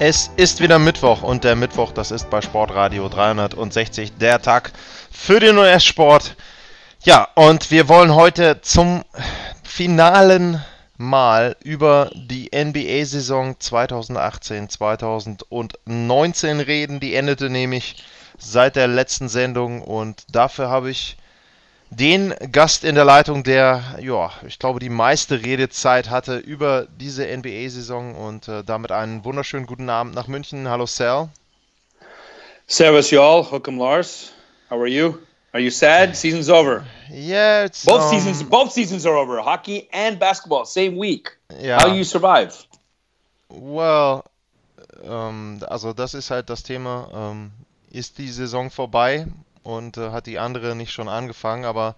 Es ist wieder Mittwoch und der Mittwoch, das ist bei Sportradio 360 der Tag für den US-Sport. Ja, und wir wollen heute zum finalen Mal über die NBA-Saison 2018-2019 reden. Die endete nämlich seit der letzten Sendung und dafür habe ich den Gast in der Leitung, der, ja, ich glaube, die meiste Redezeit hatte über diese NBA-Saison und äh, damit einen wunderschönen guten Abend nach München. Hallo Sal. Servus y'all, Hookem Lars. How are you? Are you sad? Season's over. Yeah, it's both um, seasons. Both seasons are over. Hockey and basketball, same week. Ja. How you survive? Well, ähm, also das ist halt das Thema. Ähm, ist die Saison vorbei und äh, hat die andere nicht schon angefangen? Aber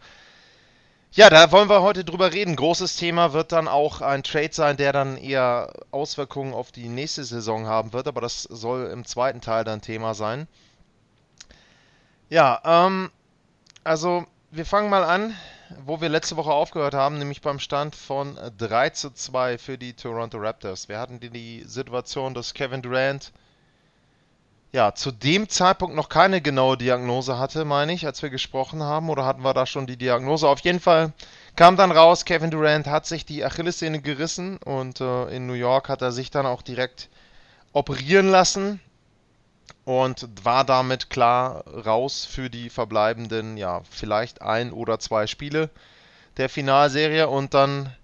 ja, da wollen wir heute drüber reden. Großes Thema wird dann auch ein Trade sein, der dann eher Auswirkungen auf die nächste Saison haben wird. Aber das soll im zweiten Teil dann Thema sein. Ja, ähm, also wir fangen mal an, wo wir letzte Woche aufgehört haben, nämlich beim Stand von 3 zu 2 für die Toronto Raptors. Wir hatten die, die Situation, dass Kevin Durant ja zu dem Zeitpunkt noch keine genaue Diagnose hatte, meine ich, als wir gesprochen haben. Oder hatten wir da schon die Diagnose? Auf jeden Fall kam dann raus, Kevin Durant hat sich die Achillessehne gerissen und äh, in New York hat er sich dann auch direkt operieren lassen und war damit klar raus für die verbleibenden, ja, vielleicht ein oder zwei Spiele der Finalserie und dann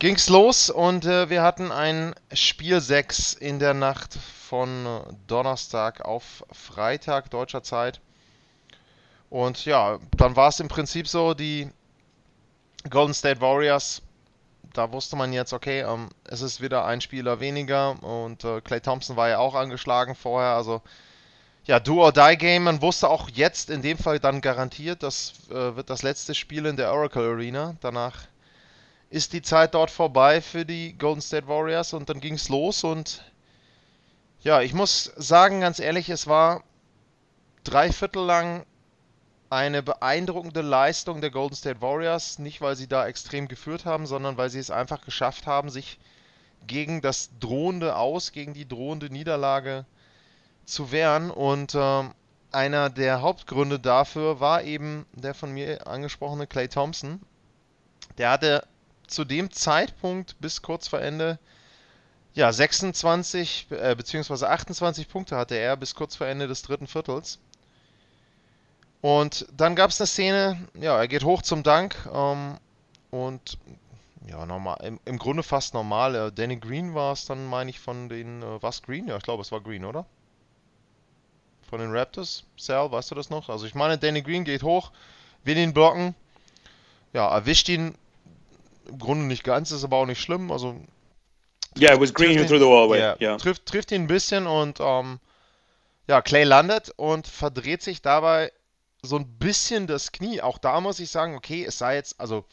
ging's los und äh, wir hatten ein Spiel 6 in der Nacht von Donnerstag auf Freitag deutscher Zeit. Und ja, dann war es im Prinzip so, die Golden State Warriors, da wusste man jetzt, okay, ähm, es ist wieder ein Spieler weniger und äh, Clay Thompson war ja auch angeschlagen vorher, also ja, Do-or-Die-Game, man wusste auch jetzt in dem Fall dann garantiert, das äh, wird das letzte Spiel in der Oracle Arena, danach ist die Zeit dort vorbei für die Golden State Warriors und dann ging es los und ja, ich muss sagen, ganz ehrlich, es war drei Viertel lang eine beeindruckende Leistung der Golden State Warriors. Nicht, weil sie da extrem geführt haben, sondern weil sie es einfach geschafft haben, sich gegen das drohende Aus, gegen die drohende Niederlage zu wehren. Und äh, einer der Hauptgründe dafür war eben der von mir angesprochene Clay Thompson. Der hatte zu dem Zeitpunkt bis kurz vor Ende ja, 26 äh, bzw. 28 Punkte hatte er bis kurz vor Ende des dritten Viertels. Und dann gab es eine Szene, ja, er geht hoch zum Dank ähm, und ja, normal, im, im, Grunde fast normal. Äh, Danny Green war es dann, meine ich, von den, äh, was Green? Ja, ich glaube, es war Green, oder? Von den Raptors? Sal, weißt du das noch? Also ich meine, Danny Green geht hoch, will ihn blocken, ja, erwischt ihn im Grunde nicht ganz, ist aber auch nicht schlimm, also Yeah, it was Green threw the wall. Yeah. Yeah. Trifft, trifft ihn ein bisschen und ähm, ja, Clay landet und verdreht sich dabei so ein bisschen das Knie. Auch da muss ich sagen, okay, es sei jetzt, also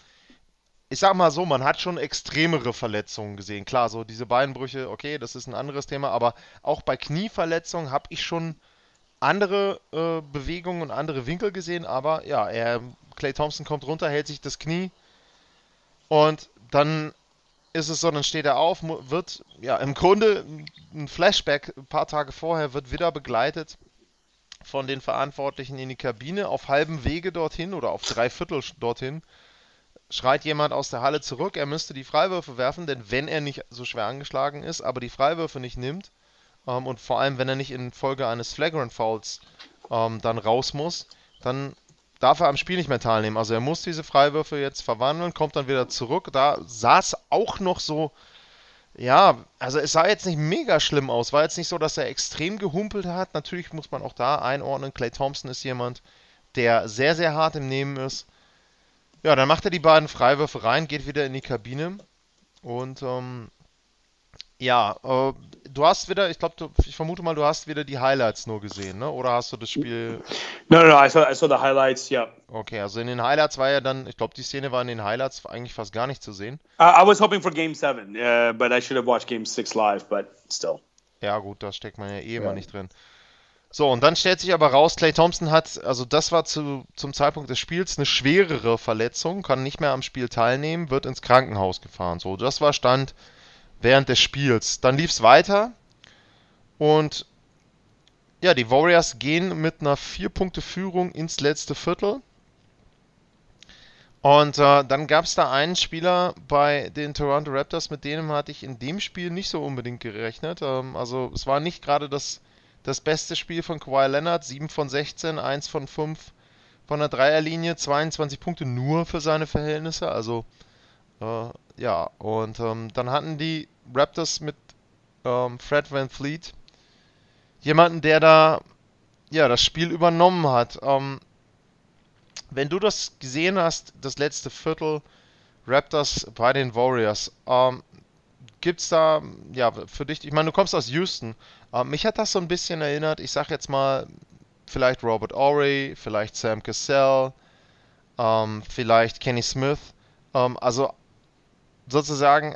ich sag mal so, man hat schon extremere Verletzungen gesehen. Klar, so diese Beinbrüche, okay, das ist ein anderes Thema, aber auch bei Knieverletzungen habe ich schon andere äh, Bewegungen und andere Winkel gesehen, aber ja, er, Clay Thompson kommt runter, hält sich das Knie und dann ist es so, dann steht er auf, wird, ja, im Grunde ein Flashback ein paar Tage vorher, wird wieder begleitet von den Verantwortlichen in die Kabine auf halbem Wege dorthin oder auf drei Viertel dorthin. Schreit jemand aus der Halle zurück, er müsste die Freiwürfe werfen, denn wenn er nicht so schwer angeschlagen ist, aber die Freiwürfe nicht nimmt ähm, und vor allem, wenn er nicht in Folge eines Flagrant Fouls ähm, dann raus muss, dann darf er am Spiel nicht mehr teilnehmen. Also er muss diese Freiwürfe jetzt verwandeln, kommt dann wieder zurück. Da sah es auch noch so, ja, also es sah jetzt nicht mega schlimm aus. War jetzt nicht so, dass er extrem gehumpelt hat. Natürlich muss man auch da einordnen. Clay Thompson ist jemand, der sehr, sehr hart im Nehmen ist. Ja, dann macht er die beiden Freiwürfe rein, geht wieder in die Kabine und ähm, Ja, äh, du hast wieder, ich glaube, ich vermute mal, du hast wieder die Highlights nur gesehen, ne? Oder hast du das Spiel? No, no, no. I saw, the highlights. Yeah. Okay, also in den Highlights war ja dann, ich glaube, die Szene war in den Highlights eigentlich fast gar nicht zu sehen. I, I was hoping for Game Seven, uh, but I should have watched Game Six live. But still. Ja gut, da steckt man ja eh immer nicht drin. So, und dann stellt sich aber raus, Clay Thompson hat, also das war zu, zum Zeitpunkt des Spiels eine schwerere Verletzung, kann nicht mehr am Spiel teilnehmen, wird ins Krankenhaus gefahren. So, das war Stand während des Spiels. Dann lief es weiter und ja, die Warriors gehen mit einer 4-Punkte-Führung ins letzte Viertel. Und äh, dann gab es da einen Spieler bei den Toronto Raptors, mit dem hatte ich in dem Spiel nicht so unbedingt gerechnet. Ähm, also es war nicht gerade das, das beste Spiel von Kawhi Leonard. 7 von 16, 1 von 5 von der Dreierlinie, 22 Punkte nur für seine Verhältnisse. Also äh, ja, und ähm, dann hatten die Raptors mit ähm, Fred Van Fleet jemanden, der da ja das Spiel übernommen hat. Ähm, wenn du das gesehen hast, das letzte Viertel Raptors bei den Warriors, ähm, gibt's da ja für dich? Ich meine, du kommst aus Houston. Ähm, mich hat das so ein bisschen erinnert. Ich sag jetzt mal vielleicht Robert Ory, vielleicht Sam Cassell, ähm, vielleicht Kenny Smith. Ähm, also sozusagen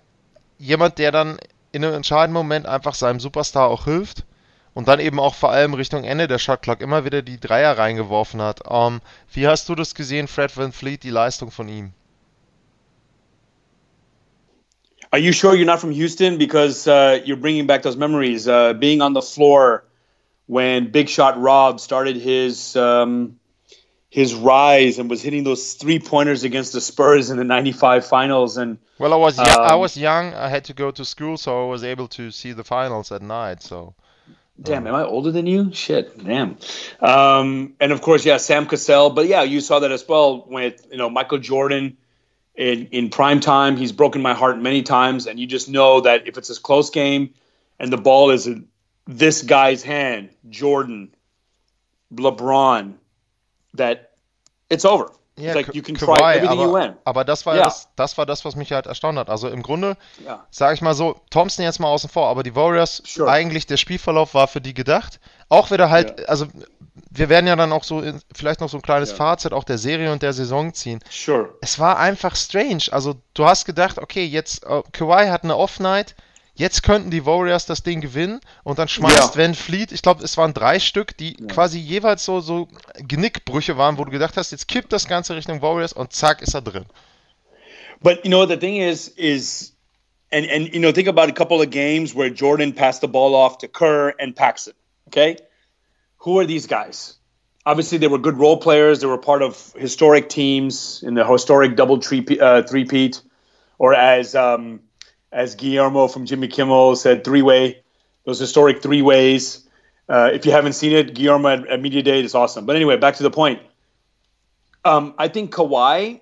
jemand, der dann in einem entscheidenden Moment einfach seinem Superstar auch hilft und dann eben auch vor allem Richtung Ende der Shotclock immer wieder die Dreier reingeworfen hat. Ähm, wie hast du das gesehen, Fred Van Fleet, die Leistung von ihm? Are you sure you're not from Houston? Because uh, you're bringing back those memories. Uh, being on the floor when Big Shot Rob started his um, his rise and was hitting those three pointers against the Spurs in the '95 finals. And well, I was um, I was young. I had to go to school, so I was able to see the finals at night. So Damn, am I older than you? Shit, damn. Um, and of course, yeah, Sam Cassell. But yeah, you saw that as well with you know Michael Jordan in in prime time. He's broken my heart many times, and you just know that if it's a close game and the ball is in this guy's hand, Jordan, LeBron, that it's over. Ja, like you can Kawhi, try everything aber, you win. Aber das war ja. das, das war das, was mich halt erstaunt hat. Also im Grunde, ja. sage ich mal so, Thompson jetzt mal außen vor, aber die Warriors, sure. eigentlich der Spielverlauf war für die gedacht. Auch wieder halt, ja. also wir werden ja dann auch so in, vielleicht noch so ein kleines ja. Fazit auch der Serie und der Saison ziehen. Sure. Es war einfach strange. Also du hast gedacht, okay, jetzt uh, Kawhi hat eine Off-Night, Jetzt könnten die Warriors das Ding gewinnen und dann schmeißt ja. Van Fleet, ich glaube, es waren drei Stück, die ja. quasi jeweils so, so Genickbrüche waren, wo du gedacht hast, jetzt kippt das Ganze Richtung Warriors und zack, ist er drin. But you know, the thing is, is and and you know, think about a couple of games where Jordan passed the ball off to Kerr and Paxson. Okay, who are these guys? Obviously, they were good role players. They were part of historic teams in the historic double three uh, three-peat, or as um, as Guillermo from Jimmy Kimmel said, three way, those historic three ways. Uh, if you haven't seen it, Guillermo at, at, Media Day is awesome. But anyway, back to the point. Um, I think Kawhi,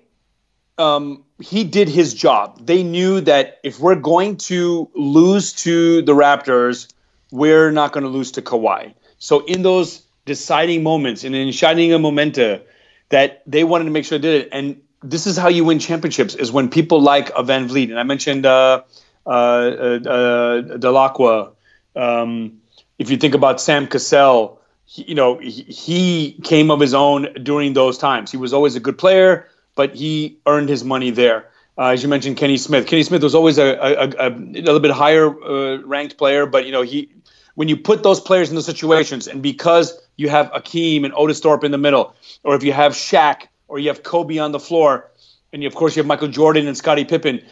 um, he did his job. They knew that if we're going to lose to the Raptors, we're not going to lose to Kawhi. So in those deciding moments and in shining a momenta, that they wanted to make sure they did it. And this is how you win championships is when people like a Van Vliet. And I mentioned uh, Delacqua. Um, if you think about Sam Cassell, he, you know, he, he, came of his own during those times. He was always a good player, but he earned his money there. Uh, as you mentioned, Kenny Smith. Kenny Smith was always a, a, a, a little bit higher uh, ranked player, but you know he when you put those players in those situations, and because you have Akeem and Otis Thorpe in the middle, or if you have Shaq or you have Kobe on the floor, and you, of course you have Michael Jordan and Scottie Pippen,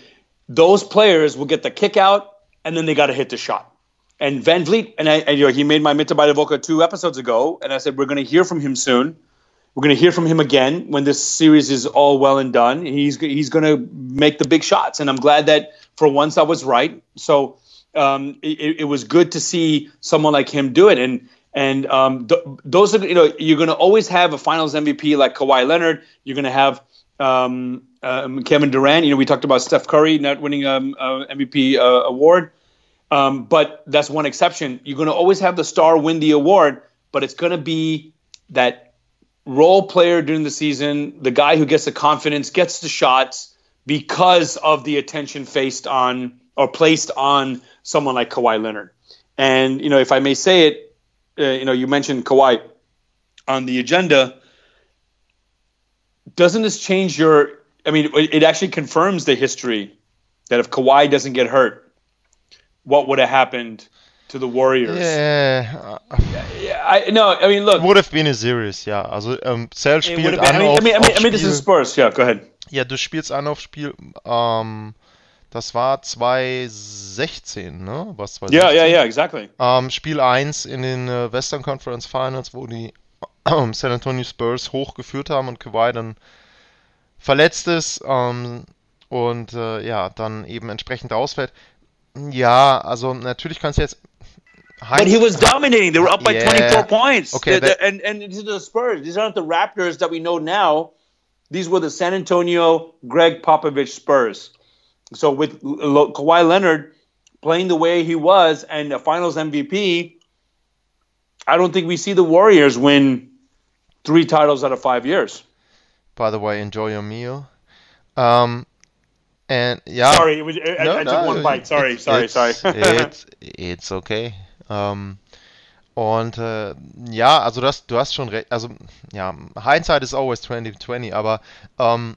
those players will get the kick out and then they got to hit the shot. And Van Vliet, and, I, and you know, he made my Minta Voca two episodes ago, and I said we're going to hear from him soon. We're going to hear from him again when this series is all well and done. He's he's going to make the big shots, and I'm glad that for once I was right. So um, it, it, was good to see someone like him do it, and and um, th- those are you know you're going to always have a Finals MVP like Kawhi Leonard. You're going to have um, um, Kevin Durant. You know, we talked about Steph Curry not winning um, uh, MVP uh, award, um, but that's one exception. You're going to always have the star win the award, but it's going to be that role player during the season, the guy who gets the confidence, gets the shots because of the attention faced on or placed on someone like Kawhi Leonard. And you know, if I may say it, uh, you know, you mentioned Kawhi on the agenda. Doesn't this change your? I mean, it actually confirms the history that if Kawhi doesn't get hurt, what would have happened to the Warriors? Yeah. yeah I, no, I mean, look. Would have been a series, ja. Also, um, ähm, Cell spielt been, an I mean, auf, I mean, I mean, I mean this is Spurs. Yeah, go ahead. Ja, du spielst an auf Spiel, ähm, das war 2016, ne? Was 2016? Yeah, yeah, yeah, exactly. Ähm, Spiel 1 in den äh, Western Conference Finals, wo die ähm, San Antonio Spurs hochgeführt haben und Kawhi dann verletzt ist ähm, und äh, ja, dann eben entsprechend ausfällt. Ja, also natürlich kannst du jetzt. But he was dominating. They were up by Yeah. 24 points. Okay, The- the- and and these are the Spurs. These aren't the Raptors that we know now. These were the San Antonio Greg Popovich Spurs. So with Kawhi Leonard playing the way he was and a Finals MVP, I don't think we see the Warriors win three titles out of five years. By the way, enjoy your meal. Um, and yeah. Sorry, it was, I, No, I no, took one bite. Sorry, it's- sorry, it's, sorry. it's, it's okay. Ähm, und äh, ja, also das, du hast schon recht. Also ja, Hindsight is always 2020, aber ähm,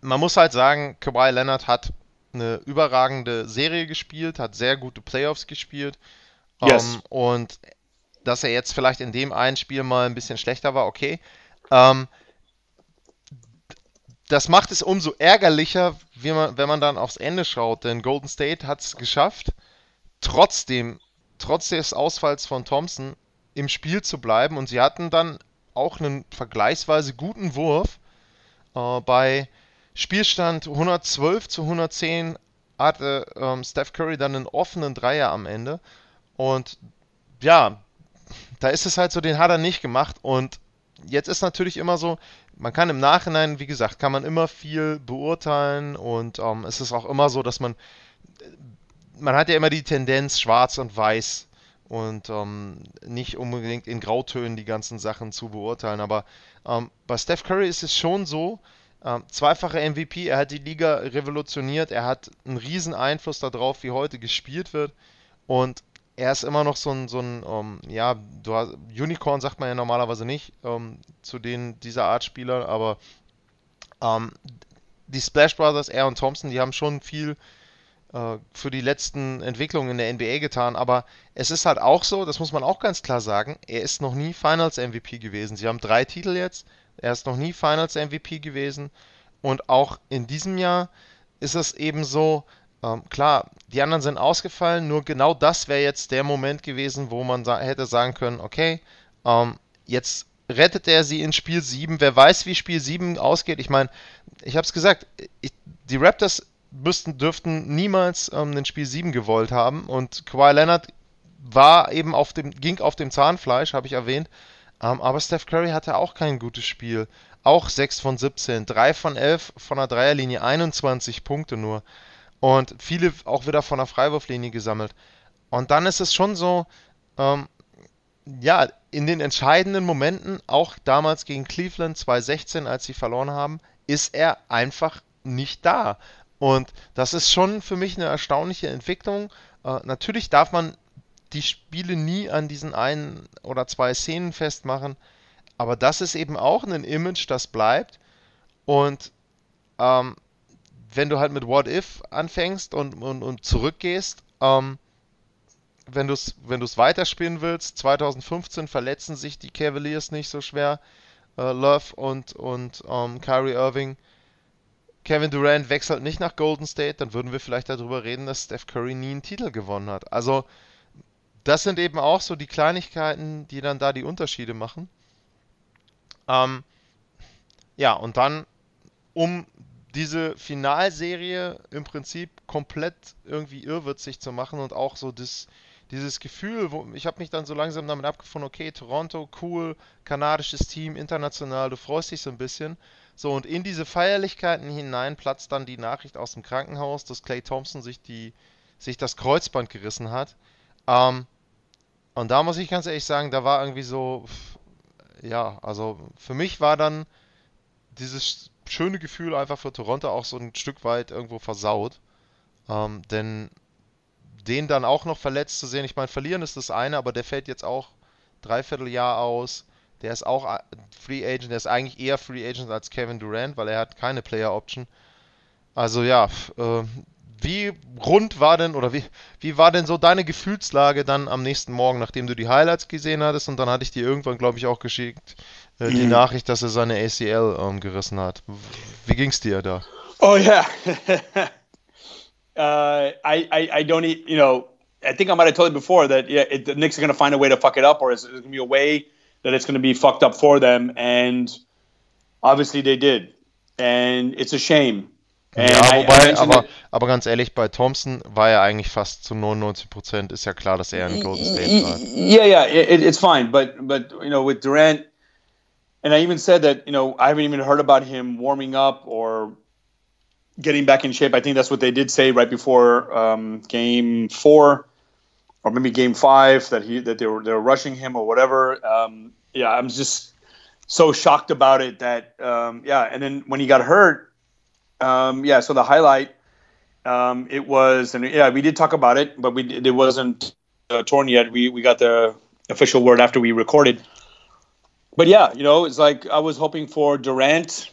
man muss halt sagen, Kawhi Leonard hat eine überragende Serie gespielt, hat sehr gute Playoffs gespielt. Yes. Ähm, und dass er jetzt vielleicht in dem einen Spiel mal ein bisschen schlechter war, okay. Ähm, das macht es umso ärgerlicher, man, wenn man dann aufs Ende schaut, denn Golden State hat es geschafft, trotzdem, trotz des Ausfalls von Thompson, im Spiel zu bleiben und sie hatten dann auch einen vergleichsweise guten Wurf. Äh, bei Spielstand 112 zu 110 hatte ähm, Steph Curry dann einen offenen Dreier am Ende und ja, da ist es halt so, den hat er nicht gemacht und jetzt ist natürlich immer so, man kann im Nachhinein, wie gesagt, kann man immer viel beurteilen und ähm, es ist auch immer so, dass man, man hat ja immer die Tendenz schwarz und weiß und ähm, nicht unbedingt in Grautönen die ganzen Sachen zu beurteilen, aber ähm, bei Steph Curry ist es schon so, ähm, zweifacher MVP, er hat die Liga revolutioniert, er hat einen riesen Einfluss darauf, wie heute gespielt wird. Und er ist immer noch so ein, so ein ähm, ja, hast, Unicorn sagt man ja normalerweise nicht ähm, zu den dieser Art Spieler, aber ähm, die Splash Brothers, er und Thompson, die haben schon viel äh, für die letzten Entwicklungen in der NBA getan, aber es ist halt auch so, das muss man auch ganz klar sagen, er ist noch nie Finals MVP gewesen. Sie haben drei Titel jetzt, er ist noch nie Finals MVP gewesen und auch in diesem Jahr ist es eben so, ähm, klar, die anderen sind ausgefallen, nur genau das wäre jetzt der Moment gewesen, wo man sa hätte sagen können, okay, ähm, jetzt rettet er sie in Spiel 7. Wer weiß, wie Spiel 7 ausgeht. Ich meine, ich habe es gesagt, ich, die Raptors müssten, dürften niemals ähm, den Spiel 7 gewollt haben und Kawhi Leonard war eben auf dem, ging auf dem Zahnfleisch, habe ich erwähnt. Ähm, aber Steph Curry hatte auch kein gutes Spiel. Auch 6 von 17, 3 von 11 von der Dreierlinie, 21 Punkte nur und viele auch wieder von der Freiwurflinie gesammelt. Und dann ist es schon so, ähm, ja, in den entscheidenden Momenten, auch damals gegen Cleveland 2016, als sie verloren haben, ist er einfach nicht da. Und das ist schon für mich eine erstaunliche Entwicklung. Äh, natürlich darf man die Spiele nie an diesen einen oder zwei Szenen festmachen, aber das ist eben auch ein Image, das bleibt. Und ähm, wenn du halt mit What If anfängst und, und, und zurückgehst, ähm, wenn du es wenn du's weiterspielen willst, 2015 verletzen sich die Cavaliers nicht so schwer, äh, Love und, und ähm, Kyrie Irving. Kevin Durant wechselt nicht nach Golden State, dann würden wir vielleicht darüber reden, dass Steph Curry nie einen Titel gewonnen hat. Also, das sind eben auch so die Kleinigkeiten, die dann da die Unterschiede machen. Ähm, ja, und dann, um diese Finalserie im Prinzip komplett irgendwie irrwitzig zu machen und auch so das, dieses Gefühl, wo ich habe mich dann so langsam damit abgefunden, okay, Toronto, cool, kanadisches Team, international, du freust dich so ein bisschen. So, und in diese Feierlichkeiten hinein platzt dann die Nachricht aus dem Krankenhaus, dass Clay Thompson sich die, sich das Kreuzband gerissen hat. Ähm, und da muss ich ganz ehrlich sagen, da war irgendwie so, ja, also für mich war dann dieses schöne Gefühl einfach für Toronto auch so ein Stück weit irgendwo versaut. Ähm, denn den dann auch noch verletzt zu sehen, ich meine, verlieren ist das eine, aber der fällt jetzt auch dreiviertel Jahr aus. Der ist auch Free Agent, der ist eigentlich eher Free Agent als Kevin Durant, weil er hat keine Player Option. Also ja, äh, wie rund war denn oder wie, wie war denn so deine Gefühlslage dann am nächsten Morgen, nachdem du die Highlights gesehen hattest und dann hatte ich dir irgendwann, glaube ich, auch geschickt äh, die mhm. Nachricht, dass er seine ACL ähm, gerissen hat. Wie ging es dir da? Oh yeah. uh, I, I I don't you know I think I might have told you before that yeah it, the Knicks are going to find a way to fuck it up or it's, it's going to be a way that it's going to be fucked up for them and obviously they did and it's a shame ja, wobei, aber, aber ganz ehrlich, bei Thompson war er eigentlich fast zu 99 Prozent. Ist ja klar, dass er in Golden State war. Yeah, yeah, it, it's fine. But, but, you know, with Durant, and I even said that, you know, I haven't even heard about him warming up or getting back in shape. I think that's what they did say right before um, game four or maybe game five that he that they were they were rushing him or whatever. Um, yeah, I'm just so shocked about it that um, yeah. And then when he got hurt, um, yeah, so the highlight, um, it was, and yeah, we did talk about it, but we it wasn't uh, torn yet. We we got the official word after we recorded. But yeah, you know, it's like I was hoping for Durant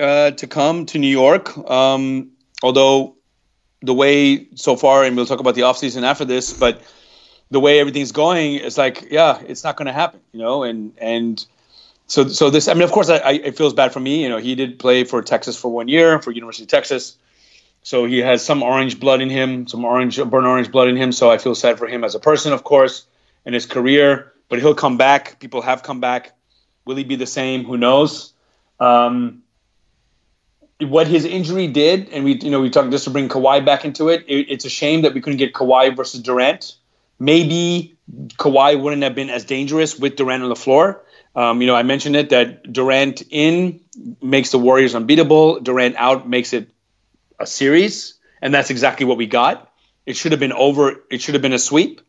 uh, to come to New York. Um, although the way so far, and we'll talk about the offseason after this, but the way everything's going, it's like, yeah, it's not going to happen, you know, and and so so this I mean of course I, I, it feels bad for me. You know he did play for Texas for one year for University of Texas. So he has some orange blood in him some orange burnt orange blood in him. So I feel sad for him as a person of course and his career but he'll come back. People have come back. Will he be the same? Who knows? Um, what his injury did and we you know we talked just to bring Kawhi back into it, it it's a shame that we couldn't get Kawhi versus Durant. Maybe Kawhi wouldn't have been as dangerous with Durant on the floor um, you know, I mentioned it that Durant in makes the Warriors unbeatable. Durant out makes it a series, and that's exactly what we got. It should have been over. It should have been a sweep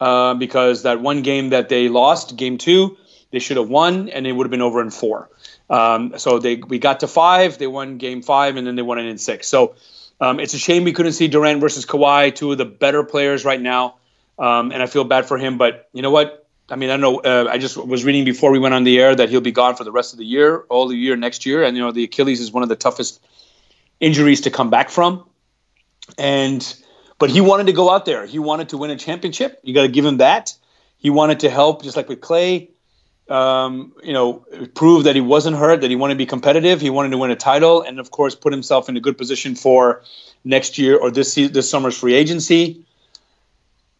uh, because that one game that they lost, game two, they should have won, and it would have been over in four. Um, so they we got to five. They won game five, and then they won it in six. So um, it's a shame we couldn't see Durant versus Kawhi, two of the better players right now, um, and I feel bad for him. But you know what? I mean, I know. Uh, I just was reading before we went on the air that he'll be gone for the rest of the year, all the year next year. And you know, the Achilles is one of the toughest injuries to come back from. And but he wanted to go out there. He wanted to win a championship. You got to give him that. He wanted to help, just like with Clay. Um, you know, prove that he wasn't hurt, that he wanted to be competitive. He wanted to win a title, and of course, put himself in a good position for next year or this this summer's free agency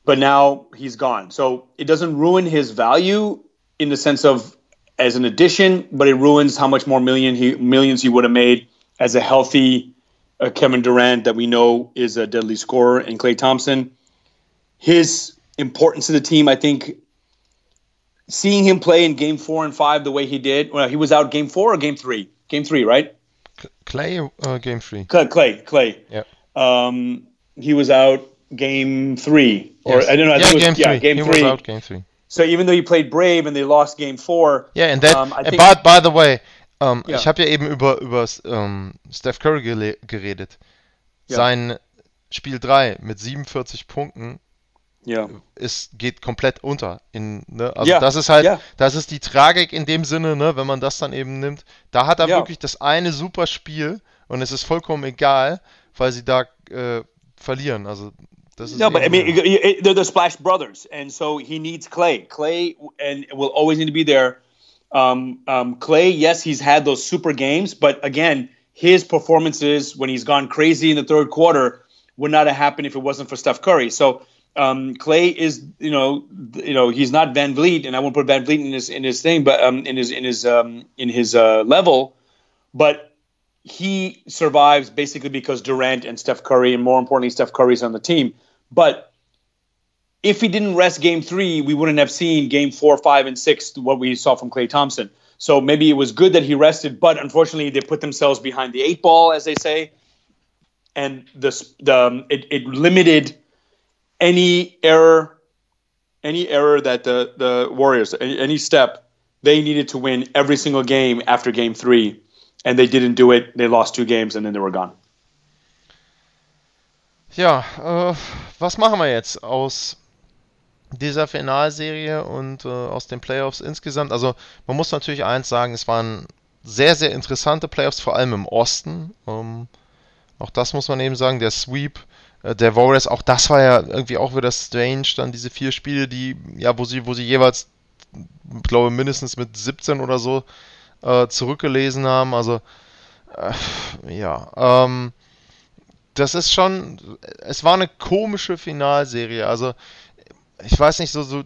but now he's gone. So it doesn't ruin his value in the sense of as an addition, but it ruins how much more million he millions he would have made as a healthy uh, Kevin Durant that we know is a deadly scorer and Clay Thompson. His importance to the team, I think, seeing him play in Game Four and Five the way he did. Well, he was out Game Four or Game Three. Game Three, right? Clay uh, Game Three. Clay, Clay, Clay. Yeah. Um, he was out game three, or yes. I don't know. I yeah, was, game yeah, three. game he three. Was out game three. So even though he played Brave and they lost game four. Yeah, and that. Um, think, by, by the way, um, ja. ich habe ja eben über über um, Steph Curry geredet. Ja. Sein Spiel 3 mit 47 Punkten ja. ist, geht komplett unter. In, ne? Also ja. das ist halt, ja. das ist die Tragik in dem Sinne, ne? wenn man das dann eben nimmt. Da hat er wirklich das eine super Spiel und es ist vollkommen egal, weil sie da äh, verlieren. Also no, but I mean, it, it, they're the Splash Brothers, and so he needs Clay. Clay and will always need to be there. Um, um, Clay, yes, he's had those super games, but again, his performances when he's gone crazy in the third quarter would not have happened if it wasn't for Steph Curry. So um, Clay is, you know, you know, he's not Van Vliet, and I won't put Van Vliet in his in his thing, but um, in his in his um, in his uh, level, but he survives basically because Durant and Steph Curry, and more importantly, Steph Curry's on the team. But if he didn't rest game three, we wouldn't have seen game four, five, and six, what we saw from Clay Thompson. So maybe it was good that he rested, but unfortunately, they put themselves behind the eight ball, as they say. And the, the um, it, it limited any error, any error that the, the Warriors, any, any step, they needed to win every single game after game three. And they didn't do it. They lost two games and then they were gone. Ja, äh, was machen wir jetzt aus dieser Finalserie und äh, aus den Playoffs insgesamt? Also man muss natürlich eins sagen, es waren sehr, sehr interessante Playoffs, vor allem im Osten. Ähm, auch das muss man eben sagen, der Sweep äh, der Warriors, auch das war ja irgendwie auch wieder strange, dann diese vier Spiele, die, ja, wo sie, wo sie jeweils, glaube mindestens mit 17 oder so äh, zurückgelesen haben. Also, äh, ja, ähm, das ist schon, es war eine komische Finalserie. Also, ich weiß nicht, so, so,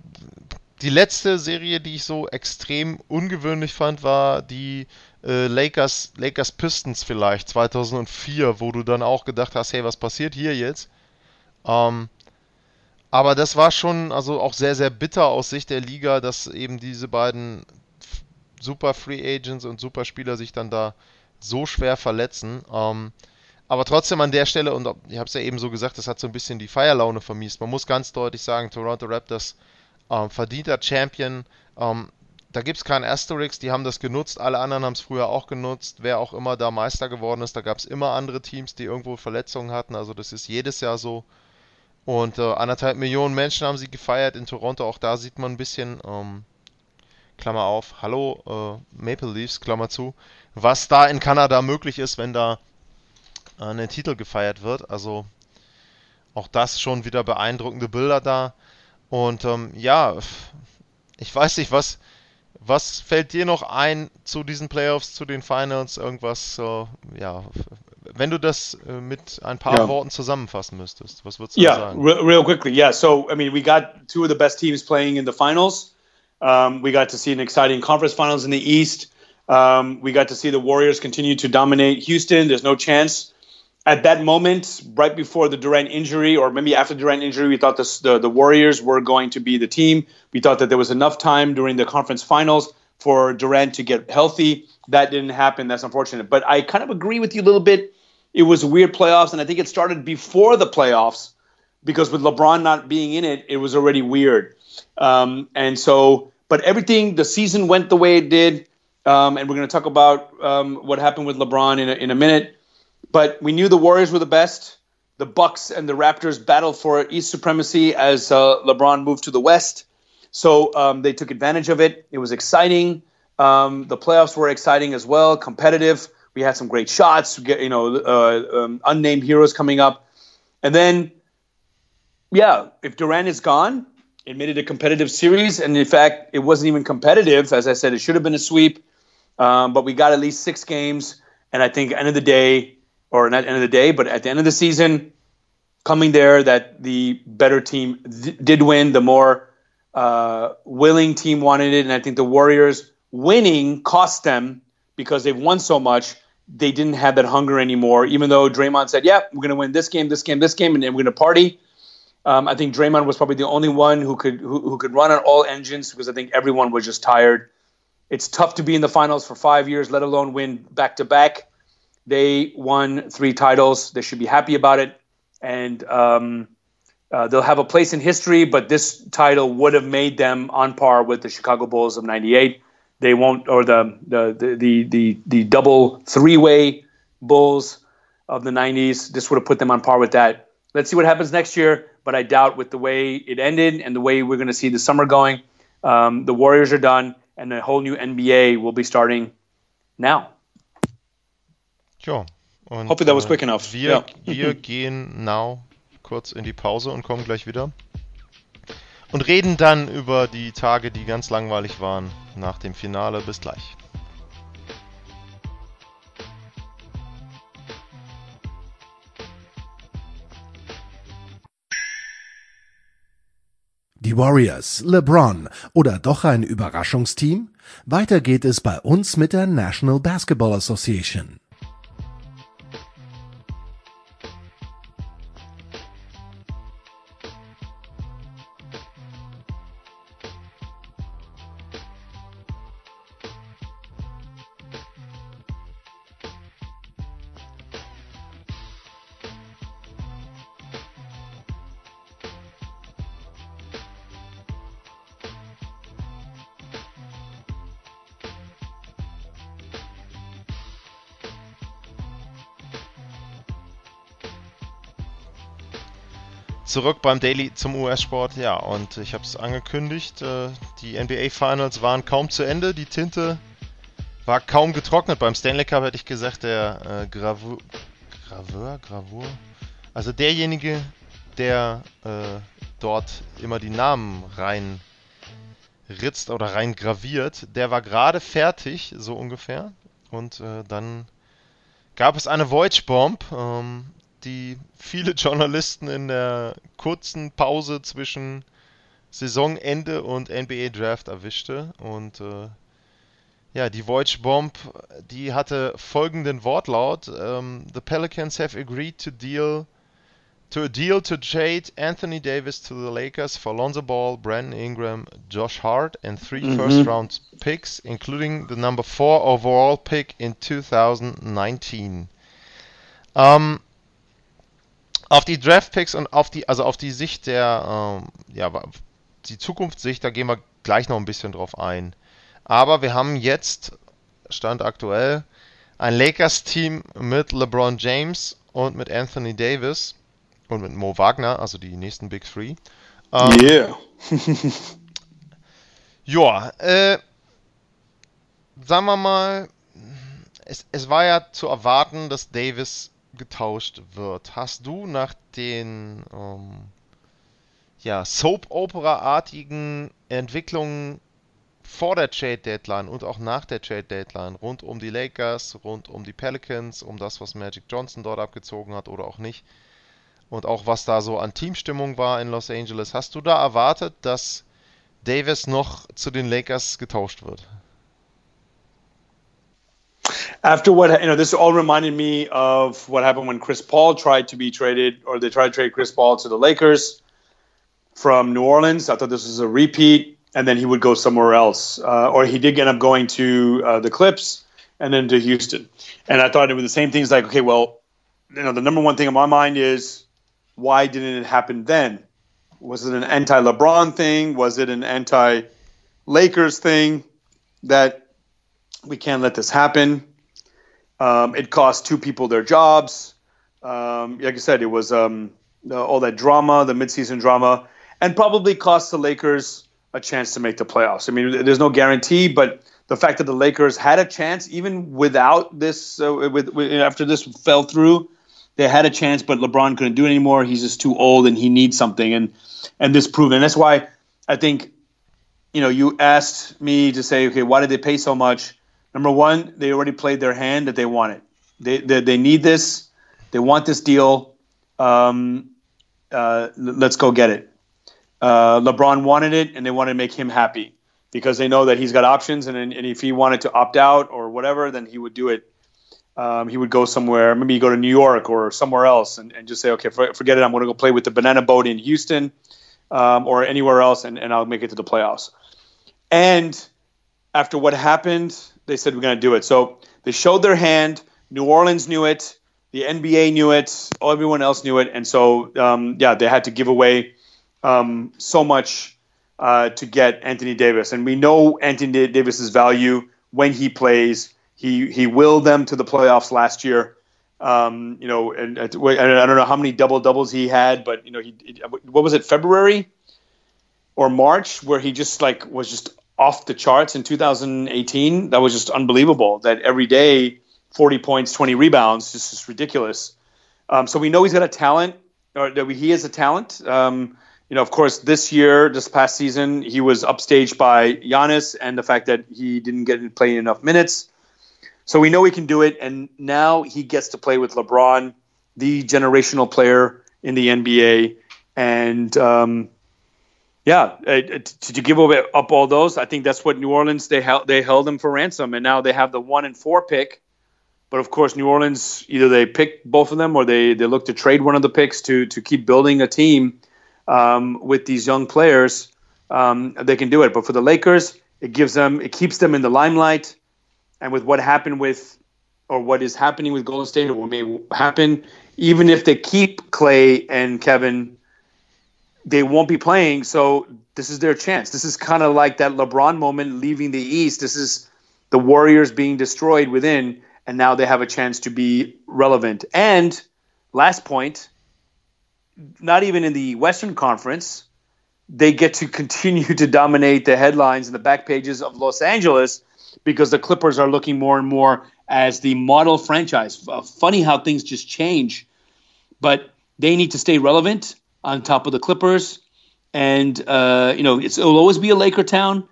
die letzte Serie, die ich so extrem ungewöhnlich fand, war die äh, Lakers, Lakers Pistons vielleicht 2004, wo du dann auch gedacht hast, hey, was passiert hier jetzt? Ähm, aber das war schon also auch sehr, sehr bitter aus Sicht der Liga, dass eben diese beiden Super Free Agents und Superspieler sich dann da so schwer verletzen. Ähm, aber trotzdem an der Stelle, und ich habe es ja eben so gesagt, das hat so ein bisschen die Feierlaune vermiest. Man muss ganz deutlich sagen, Toronto Raptors ähm, verdienter Champion. Ähm, da gibt es keinen Asterix, die haben das genutzt, alle anderen haben es früher auch genutzt. Wer auch immer da Meister geworden ist, da gab es immer andere Teams, die irgendwo Verletzungen hatten. Also das ist jedes Jahr so. Und äh, anderthalb Millionen Menschen haben sie gefeiert in Toronto. Auch da sieht man ein bisschen, ähm, Klammer auf, hallo äh, Maple Leafs, Klammer zu, was da in Kanada möglich ist, wenn da äh, ein Titel gefeiert wird. Also auch das schon wieder beeindruckende Bilder da. Und ähm, ja, ich weiß nicht, was, was fällt dir noch ein zu diesen Playoffs, zu den Finals? Irgendwas, äh, ja, wenn du das äh, mit ein paar yeah. Worten zusammenfassen müsstest, was würdest du yeah, sagen? Yeah, real quickly, yeah. So, I mean, we got two of the best teams playing in the finals. Um, we got to see an exciting conference finals in the East. Um, we got to see the Warriors continue to dominate Houston. There's no chance. At that moment, right before the Durant injury, or maybe after Durant injury, we thought this, the, the Warriors were going to be the team. We thought that there was enough time during the conference finals for Durant to get healthy. That didn't happen. That's unfortunate. But I kind of agree with you a little bit. It was weird playoffs, and I think it started before the playoffs because with LeBron not being in it, it was already weird. Um, and so, but everything, the season went the way it did. Um, and we're going to talk about um, what happened with LeBron in a, in a minute. But we knew the Warriors were the best. The Bucks and the Raptors battled for East supremacy as uh, LeBron moved to the West. So um, they took advantage of it. It was exciting. Um, the playoffs were exciting as well, competitive. We had some great shots. You know, uh, um, unnamed heroes coming up, and then, yeah, if Durant is gone, it made it a competitive series. And in fact, it wasn't even competitive. As I said, it should have been a sweep. Um, but we got at least six games, and I think end of the day, or not end of the day, but at the end of the season, coming there, that the better team th- did win. The more uh, willing team wanted it, and I think the Warriors winning cost them because they've won so much. They didn't have that hunger anymore. Even though Draymond said, "Yeah, we're going to win this game, this game, this game, and then we're going to party." Um, I think Draymond was probably the only one who could who, who could run on all engines because I think everyone was just tired. It's tough to be in the finals for five years, let alone win back to back. They won three titles. They should be happy about it, and um, uh, they'll have a place in history, but this title would have made them on par with the Chicago Bulls of '98. They won't, or the the the the the, the double three-way Bulls of the '90s. This would have put them on par with that. Let's see what happens next year, but I doubt with the way it ended and the way we're going to see the summer going. Um, the Warriors are done, and a whole new NBA will be starting now. Sure. Und, Hopefully that was quick enough. Wir, yeah. wir gehen now kurz in die Pause und kommen gleich wieder. Und reden dann über die Tage, die ganz langweilig waren nach dem Finale. Bis gleich. Die Warriors, LeBron oder doch ein Überraschungsteam? Weiter geht es bei uns mit der National Basketball Association. Zurück beim Daily zum US-Sport. Ja, und ich habe es angekündigt, äh, die NBA Finals waren kaum zu Ende. Die Tinte war kaum getrocknet. Beim Stanley Cup hätte ich gesagt, der äh, Gravur, Graveur, Gravur, also derjenige, der äh, dort immer die Namen rein ritzt oder rein graviert, der war gerade fertig, so ungefähr. Und äh, dann gab es eine Voyage Bomb, ähm, die viele Journalisten in der kurzen Pause zwischen Saisonende und NBA Draft erwischte. Und äh, ja, die Voyage Bomb, die hatte folgenden Wortlaut: um, ähm, The Pelicans have agreed to deal to a deal to trade Anthony Davis to the Lakers for Lonzo Ball, Brandon Ingram, Josh Hart, and 3 mm-hmm. first round picks, including the number four overall pick in 2019. Ähm, auf die Draft Picks und auf die, also auf die Sicht der, ähm, ja, die Zukunftssicht, da gehen wir gleich noch ein bisschen drauf ein. Aber wir haben jetzt, Stand aktuell, ein Lakers-Team mit LeBron James und mit Anthony Davis und mit Mo Wagner, also die nächsten Big Three. Ähm, yeah. ja, äh, sagen wir mal, es, es war ja zu erwarten, dass Davis getauscht wird. Hast du nach den ähm, ja, Soap-Opera-artigen Entwicklungen vor der Trade Deadline und auch nach der Trade Deadline rund um die Lakers, rund um die Pelicans, um das, was Magic Johnson dort abgezogen hat oder auch nicht, und auch was da so an Teamstimmung war in Los Angeles. Hast du da erwartet, dass Davis noch zu den Lakers getauscht wird? After what you know, this all reminded me of what happened when Chris Paul tried to be traded, or they tried to trade Chris Paul to the Lakers from New Orleans. I thought this was a repeat, and then he would go somewhere else, uh, or he did end up going to uh, the Clips and then to Houston. And I thought it was the same things. Like, okay, well, you know, the number one thing in my mind is why didn't it happen then? Was it an anti LeBron thing? Was it an anti Lakers thing that we can't let this happen? Um, it cost two people their jobs. Um, like I said, it was um, all that drama, the midseason drama, and probably cost the Lakers a chance to make the playoffs. I mean, there's no guarantee, but the fact that the Lakers had a chance, even without this, uh, with, with, after this fell through, they had a chance, but LeBron couldn't do it anymore. He's just too old, and he needs something. And and this proved, and that's why I think, you know, you asked me to say, okay, why did they pay so much? Number one, they already played their hand that they wanted. They they, they need this. They want this deal. Um, uh, let's go get it. Uh, LeBron wanted it, and they wanted to make him happy because they know that he's got options, and, and if he wanted to opt out or whatever, then he would do it um, he would go somewhere, maybe go to New York or somewhere else, and, and just say, okay, forget it, I'm going to go play with the banana boat in Houston um, or anywhere else, and, and I'll make it to the playoffs. And after what happened, they said we're going to do it. So they showed their hand. New Orleans knew it. The NBA knew it. Everyone else knew it. And so, um, yeah, they had to give away um, so much uh, to get Anthony Davis. And we know Anthony Davis's value when he plays he he willed them to the playoffs last year. Um, you know, and, and, I don't know how many double doubles he had, but you know, he what was it February or March where he just like was just off the charts in 2018. That was just unbelievable. That every day, 40 points, 20 rebounds, just ridiculous. Um, so we know he's got a talent, or that he is a talent. Um, you know, of course, this year, this past season, he was upstaged by Giannis and the fact that he didn't get to play enough minutes. So we know he can do it, and now he gets to play with LeBron, the generational player in the NBA. And um, yeah, uh, to, to give up all those, I think that's what New Orleans they held they held him for ransom, and now they have the one and four pick. But of course, New Orleans either they pick both of them or they they look to trade one of the picks to to keep building a team um, with these young players. Um, they can do it, but for the Lakers, it gives them it keeps them in the limelight and with what happened with or what is happening with Golden State or what may happen, even if they keep Clay and Kevin, they won't be playing. So this is their chance. This is kind of like that LeBron moment leaving the East. This is the Warriors being destroyed within, and now they have a chance to be relevant. And last point, not even in the Western Conference, they get to continue to dominate the headlines and the back pages of Los Angeles because the Clippers are looking more and more as the model franchise. Funny how things just change, but they need to stay relevant on top of the Clippers. And, uh, you know, it'll always be a Laker town,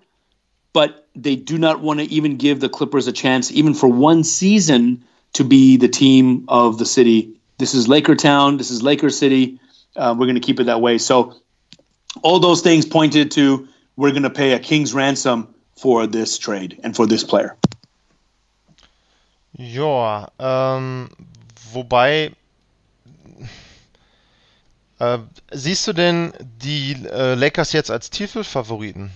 but they do not want to even give the Clippers a chance, even for one season, to be the team of the city. This is Laker town. This is Laker City. Uh, we're going to keep it that way. So all those things pointed to we're going to pay a king's ransom for this trade and for this player. Ja, ähm, wobei äh, siehst du denn die äh, Lakers jetzt als Titelfavoriten?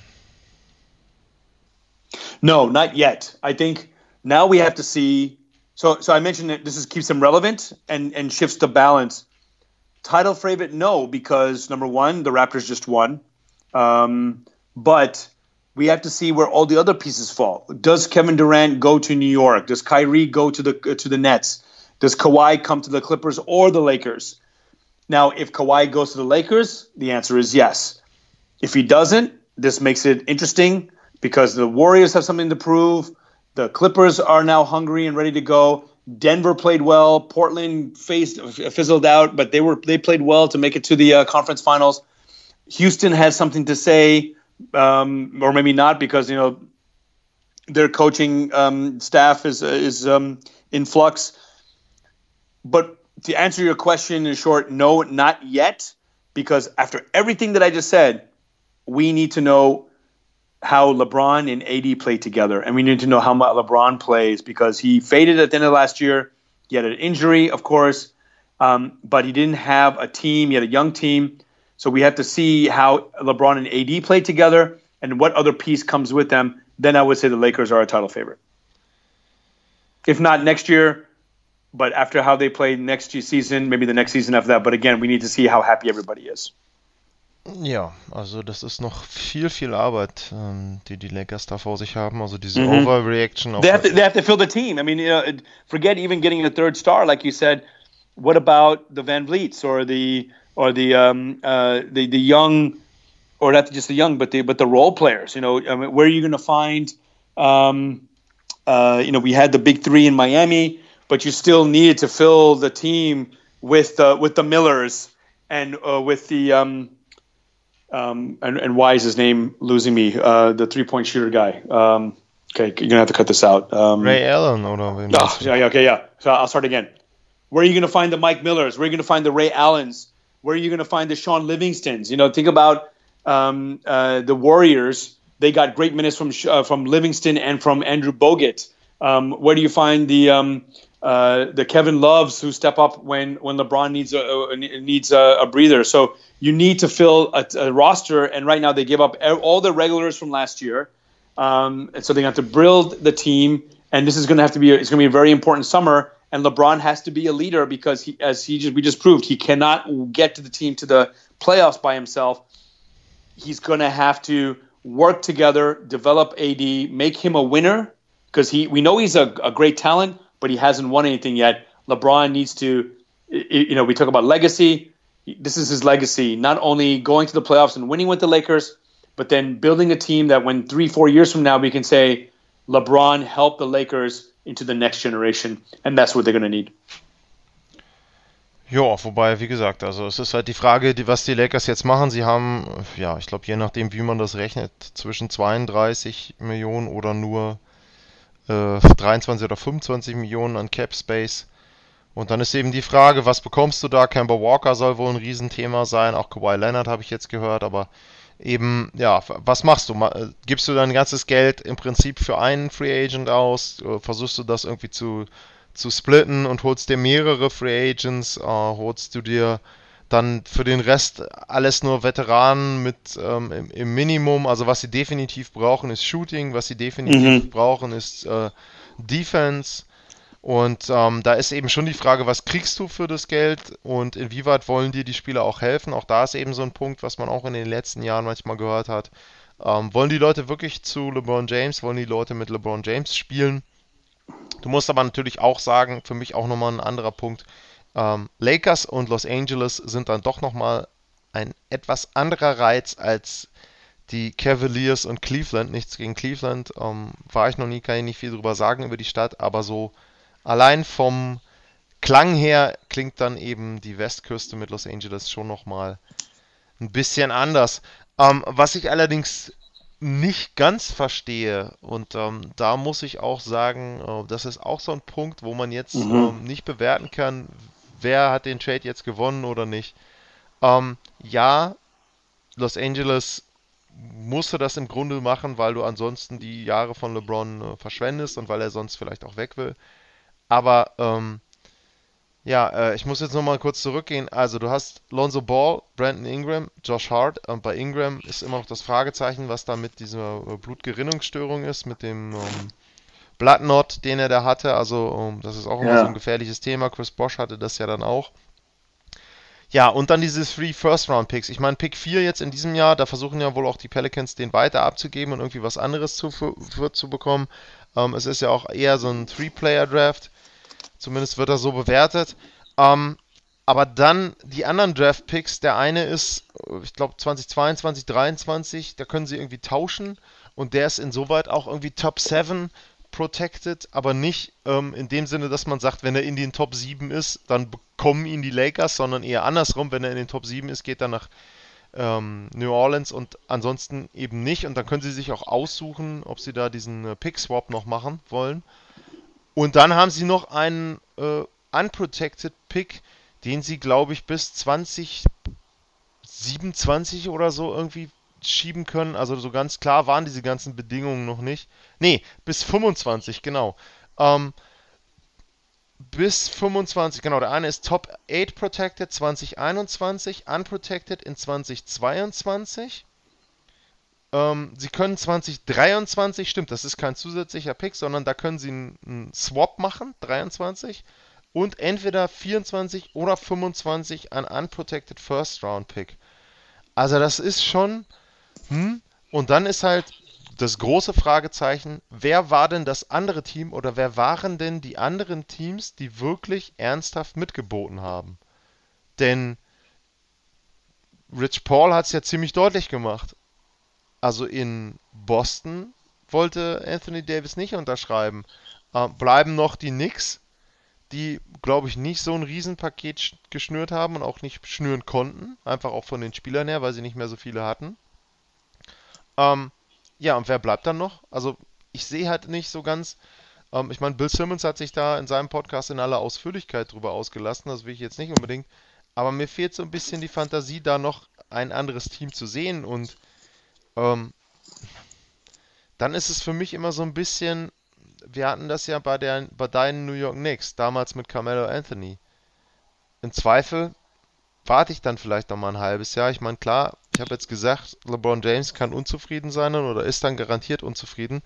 No, not yet. I think now we have to see. So, so I mentioned that this is keeps them relevant and and shifts the balance. Title favorite, no, because number one, the Raptors just won. Um, but we have to see where all the other pieces fall. Does Kevin Durant go to New York? Does Kyrie go to the to the Nets? Does Kawhi come to the Clippers or the Lakers? Now, if Kawhi goes to the Lakers, the answer is yes. If he doesn't, this makes it interesting because the Warriors have something to prove. The Clippers are now hungry and ready to go. Denver played well. Portland faced fizzled out, but they were they played well to make it to the uh, conference finals. Houston has something to say, um, or maybe not, because you know their coaching um, staff is is um, in flux. But to answer your question in short, no, not yet, because after everything that I just said, we need to know how LeBron and AD play together, and we need to know how LeBron plays because he faded at the end of last year. He had an injury, of course, um, but he didn't have a team. He had a young team, so we have to see how LeBron and AD play together and what other piece comes with them. Then I would say the Lakers are a title favorite. If not next year, but after how they play next season, maybe the next season after that. But again, we need to see how happy everybody is. Ja, also das ist noch viel, viel Arbeit, ähm, die die Lakers da vor sich haben. Also diese mhm. Overreaction. They have, to, they have to fill the team. I mean, you know, forget even getting a third star, like you said. What about the Van Vliets or the or the um, uh, the the young, or not just the young, but the but the role players? You know, I mean, where are you going to find? Um, uh, you know, we had the big three in Miami, but you still needed to fill the team with uh, with the Millers and uh, with the um, um, and, and why is his name losing me? Uh, the three point shooter guy. Um, okay, you're gonna have to cut this out. Um, Ray Allen or no? Oh, yeah, yeah, okay, yeah. So I'll start again. Where are you gonna find the Mike Millers? Where are you gonna find the Ray Allens? Where are you gonna find the Sean Livingstons? You know, think about um, uh, the Warriors. They got great minutes from uh, from Livingston and from Andrew Bogut. Um, where do you find the um, uh, the Kevin Loves who step up when when LeBron needs a, a needs a, a, breather. So you need to fill a, a, roster, and right now they give up all the regulars from last year, um, and so they have to build the team. And this is going to have to be it's going to be a very important summer. And LeBron has to be a leader because he, as he just we just proved, he cannot get to the team to the playoffs by himself. He's going to have to work together, develop AD, make him a winner because he we know he's a, a great talent but he hasn't won anything yet. LeBron needs to, you know, we talk about legacy. This is his legacy, not only going to the playoffs and winning with the Lakers, but then building a team that when three, four years from now, we can say LeBron helped the Lakers into the next generation. And that's what they're going to need. Ja, wobei, wie gesagt, also es ist halt die Frage, die, was die Lakers jetzt machen. Sie haben, ja, ich glaube, je nachdem, wie man das rechnet, zwischen 32 Millionen oder nur äh, 23 oder 25 Millionen an Cap Space. Und dann ist eben die Frage, was bekommst du da? Kemba Walker soll wohl ein Riesenthema sein, auch Kawhi Leonard habe ich jetzt gehört, aber eben, ja, was machst du? Äh, gibst du dein ganzes Geld im Prinzip für einen Free Agent aus? Äh, versuchst du das irgendwie zu, zu splitten und holst dir mehrere Free Agents? Äh, holst du dir dann für den Rest alles nur Veteranen mit ähm, im, im, Minimum. Also was sie definitiv brauchen ist Shooting, was sie definitiv mhm. brauchen ist äh, Defense. Und ähm, da ist eben schon die Frage, was kriegst du für das Geld und inwieweit wollen dir die Spieler auch helfen? Auch da ist eben so ein Punkt, was man auch in den letzten Jahren manchmal gehört hat. Ähm, wollen die Leute wirklich zu LeBron James? Wollen die Leute mit LeBron James spielen? Du musst aber natürlich auch sagen, für mich auch nochmal ein anderer Punkt, Ähm, Lakers und Los Angeles sind dann doch nochmal ein etwas anderer Reiz als die Cavaliers und Cleveland. Nichts gegen Cleveland. Ähm, war ich noch nie, kann ich nicht viel drüber sagen über die Stadt, aber so allein vom Klang her klingt dann eben die Westküste mit Los Angeles schon nochmal ein bisschen anders. Ähm, was ich allerdings nicht ganz verstehe, und ähm, da muss ich auch sagen, äh, das ist auch so ein Punkt, wo man jetzt mhm. ähm, nicht bewerten kann, wer hat den Trade jetzt gewonnen oder nicht. Ähm, ja, Los Angeles musste das im Grunde machen, weil du ansonsten die Jahre von LeBron äh, verschwendest und weil er sonst vielleicht auch weg will. Aber ähm, ja, äh, ich muss jetzt nochmal kurz zurückgehen. Also du hast Lonzo Ball, Brandon Ingram, Josh Hart. Und bei Ingram ist immer noch das Fragezeichen, was da mit dieser äh, Blutgerinnungsstörung ist, mit dem ähm, Blood Knot, den er da hatte. Also ähm, das ist auch immer ja. so ein gefährliches Thema. Chris Bosch hatte das ja dann auch. Ja, und dann diese Three First-Round-Picks. Ich meine, Pick 4 jetzt in diesem Jahr, da versuchen ja wohl auch die Pelicans den weiter abzugeben und irgendwie was anderes zu, für, für, zu bekommen. Ähm, es ist ja auch eher so ein Three-Player-Draft. Zumindest wird er so bewertet. Ähm, aber dann die anderen Draft-Picks, der eine ist, ich glaube 2022, 2023, da können sie irgendwie tauschen und der ist insoweit auch irgendwie Top 7 protected, aber nicht ähm, in dem Sinne, dass man sagt, wenn er in den Top 7 ist, dann bekommen ihn die Lakers, sondern eher andersrum, wenn er in den Top 7 ist, geht er nach ähm, New Orleans und ansonsten eben nicht und dann können sie sich auch aussuchen, ob sie da diesen äh, Pick-Swap noch machen wollen. Und dann haben sie noch einen äh, unprotected Pick, den sie, glaube ich, bis 2027 oder so irgendwie schieben können. Also so ganz klar waren diese ganzen Bedingungen noch nicht. Nee, bis 25, genau. Ähm, bis 25, genau. Der eine ist Top 8 Protected 2021, Unprotected in 2022. Ähm, sie können 2023, stimmt, das ist kein zusätzlicher Pick, sondern da können sie einen, einen Swap machen, 23. Und entweder 24 oder 25 ein Unprotected First Round Pick. Also das ist schon. Hm? Und dann ist halt das große Fragezeichen, wer war denn das andere Team oder wer waren denn die anderen Teams, die wirklich ernsthaft mitgeboten haben? Denn Rich Paul hat es ja ziemlich deutlich gemacht also in Boston wollte Anthony Davis nicht unterschreiben. Äh, bleiben noch die Knicks, die, glaube ich, nicht so ein Riesenpaket geschnürt haben und auch nicht schnüren konnten. Einfach auch von den Spielern her, weil sie nicht mehr so viele hatten. Ähm, ja, und wer bleibt dann noch? Also, ich sehe halt nicht so ganz. Ähm, ich meine, Bill Simmons hat sich da in seinem Podcast in aller Ausführlichkeit drüber ausgelassen. Das will ich jetzt nicht unbedingt. Aber mir fehlt so ein bisschen die Fantasie, da noch ein anderes Team zu sehen und ähm, dann ist es für mich immer so ein bisschen, wir hatten das ja bei, der, bei deinen New York Knicks, damals mit Carmelo Anthony. Im Zweifel warte ich dann vielleicht noch mal ein halbes Jahr. Ich meine, klar, ich habe jetzt gesagt, LeBron James kann unzufrieden sein oder ist dann garantiert unzufrieden.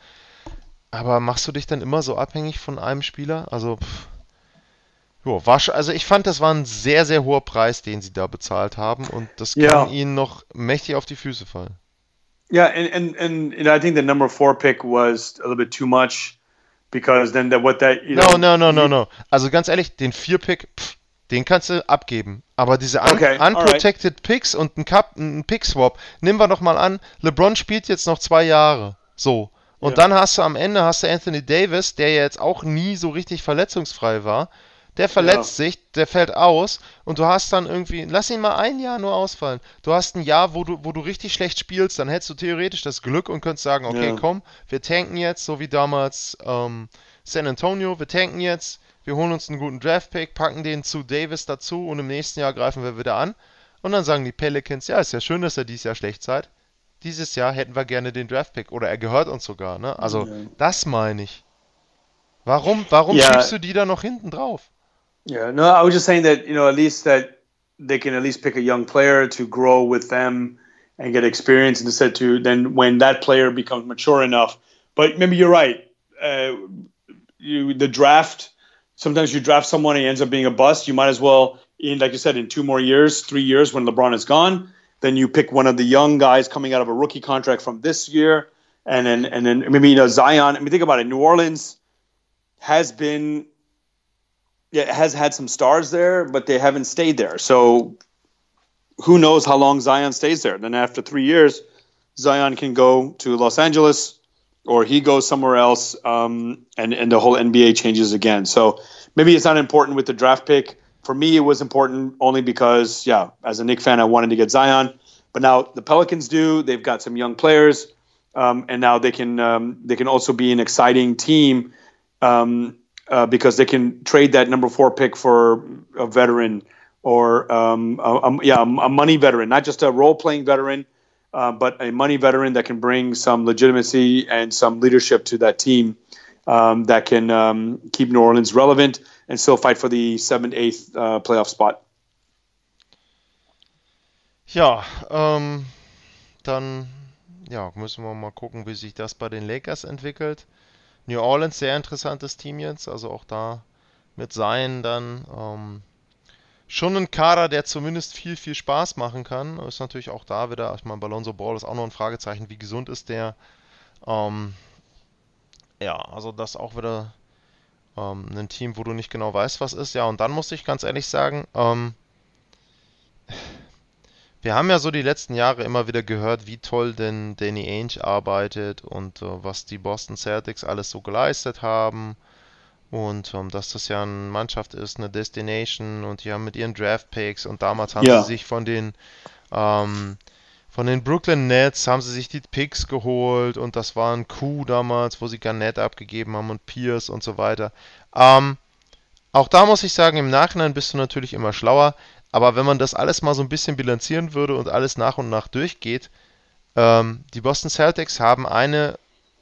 Aber machst du dich dann immer so abhängig von einem Spieler? Also, pff, jo, war schon, also ich fand, das war ein sehr, sehr hoher Preis, den sie da bezahlt haben und das kann ja. ihnen noch mächtig auf die Füße fallen. Yeah, and, and and know, I think the number four pick was a little bit too much because then that what that you know. No, no, no, no, no. Also ganz ehrlich, den vier Pick, pff, den kannst du abgeben. Aber diese un okay, unprotected right. Picks und ein Cup, ein Pick Swap, nehmen wir doch mal an. LeBron spielt jetzt noch zwei Jahre, so. Und ja. dann hast du am Ende hast du Anthony Davis, der ja jetzt auch nie so richtig verletzungsfrei war der verletzt ja. sich, der fällt aus und du hast dann irgendwie, lass ihn mal ein Jahr nur ausfallen. Du hast ein Jahr, wo du, wo du richtig schlecht spielst, dann hättest du theoretisch das Glück und könntest sagen, okay, ja. komm, wir tanken jetzt, so wie damals ähm, San Antonio, wir tanken jetzt, wir holen uns einen guten Draftpick, packen den zu Davis dazu und im nächsten Jahr greifen wir wieder an. Und dann sagen die Pelicans, ja, ist ja schön, dass er dieses Jahr schlecht seid. Dieses Jahr hätten wir gerne den Draftpick oder er gehört uns sogar, ne? Also, ja. das meine ich. Warum, warum schiebst du die da noch hinten drauf? Yeah, no, I was just saying that you know at least that they can at least pick a young player to grow with them and get experience instead to then when that player becomes mature enough. But maybe you're right. Uh, you the draft. Sometimes you draft someone and he ends up being a bust. You might as well, in like you said, in two more years, three years when LeBron is gone, then you pick one of the young guys coming out of a rookie contract from this year, and then and then maybe you know Zion. I mean, think about it. New Orleans has been yeah, has had some stars there, but they haven't stayed there. So who knows how long Zion stays there? Then after three years, Zion can go to Los Angeles or he goes somewhere else, um, and and the whole NBA changes again. So maybe it's not important with the draft pick. For me, it was important only because, yeah, as a Knick fan, I wanted to get Zion. But now the Pelicans do. They've got some young players, um, and now they can um, they can also be an exciting team um, uh, because they can trade that number four pick for a veteran or um, a, a, yeah a money veteran, not just a role playing veteran, uh, but a money veteran that can bring some legitimacy and some leadership to that team um, that can um, keep New Orleans relevant and still fight for the seventh, eighth uh, playoff spot. Ja, ähm, dann ja, müssen wir mal gucken, wie sich das bei den Lakers entwickelt. New Orleans, sehr interessantes Team jetzt, also auch da mit Sein dann ähm, schon ein Kader, der zumindest viel, viel Spaß machen kann. Ist natürlich auch da wieder, ich meine, Balonzo Ball ist auch noch ein Fragezeichen, wie gesund ist der. Ähm, ja, also das auch wieder ähm, ein Team, wo du nicht genau weißt, was ist. Ja, und dann muss ich ganz ehrlich sagen, ähm, wir haben ja so die letzten Jahre immer wieder gehört, wie toll denn Danny Ainge arbeitet und äh, was die Boston Celtics alles so geleistet haben. Und ähm, dass das ja eine Mannschaft ist, eine Destination und die haben mit ihren Draft Picks und damals haben ja. sie sich von den ähm, von den Brooklyn Nets haben sie sich die Picks geholt und das war ein Coup damals, wo sie Garnett abgegeben haben und Pierce und so weiter. Ähm, auch da muss ich sagen, im Nachhinein bist du natürlich immer schlauer. Aber wenn man das alles mal so ein bisschen bilanzieren würde und alles nach und nach durchgeht, ähm, die Boston Celtics haben eine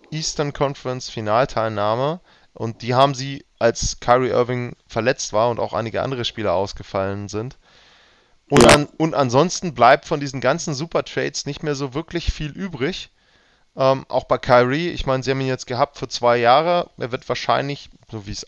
Eastern Conference Finalteilnahme und die haben sie, als Kyrie Irving verletzt war und auch einige andere Spieler ausgefallen sind. Und, ja. an, und ansonsten bleibt von diesen ganzen Super Trades nicht mehr so wirklich viel übrig. Ähm, auch bei Kyrie, ich meine, sie haben ihn jetzt gehabt für zwei Jahre. Er wird wahrscheinlich, so wie es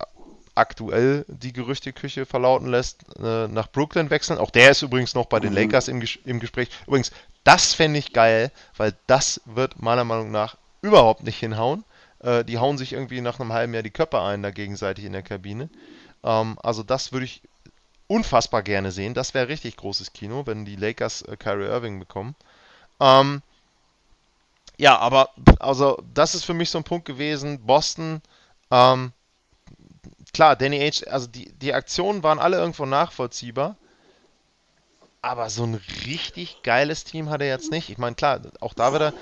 aktuell die Gerüchteküche verlauten lässt, äh, nach Brooklyn wechseln. Auch der ist übrigens noch bei den mhm. Lakers im, im Gespräch. Übrigens, das fände ich geil, weil das wird meiner Meinung nach überhaupt nicht hinhauen. Äh, die hauen sich irgendwie nach einem halben Jahr die Köpfe ein, da gegenseitig in der Kabine. Ähm, also das würde ich unfassbar gerne sehen. Das wäre richtig großes Kino, wenn die Lakers äh, Kyrie Irving bekommen. Ähm, ja, aber also das ist für mich so ein Punkt gewesen. Boston, ähm, klar, Danny Age, also die, die Aktionen waren alle irgendwo nachvollziehbar. Aber so ein richtig geiles Team hat er jetzt nicht. Ich meine, klar, auch da wieder,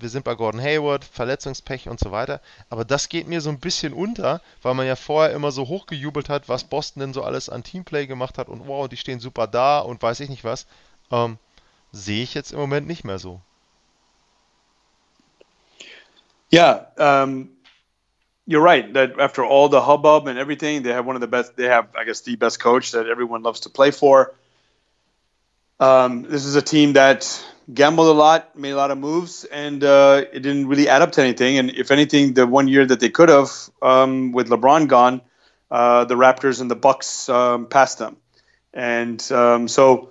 wir sind bei Gordon Hayward, Verletzungspech und so weiter. Aber das geht mir so ein bisschen unter, weil man ja vorher immer so hochgejubelt hat, was Boston denn so alles an Teamplay gemacht hat und wow, die stehen super da und weiß ich nicht was. Ähm, sehe ich jetzt im Moment nicht mehr so. Ja, ähm, you're right that after all the hubbub and everything, they have one of the best. They have, I guess, the best coach that everyone loves to play for. Um, this is a team that gambled a lot, made a lot of moves, and uh, it didn't really add up to anything. And if anything, the one year that they could have, um, with LeBron gone, uh, the Raptors and the Bucks um, passed them. And um, so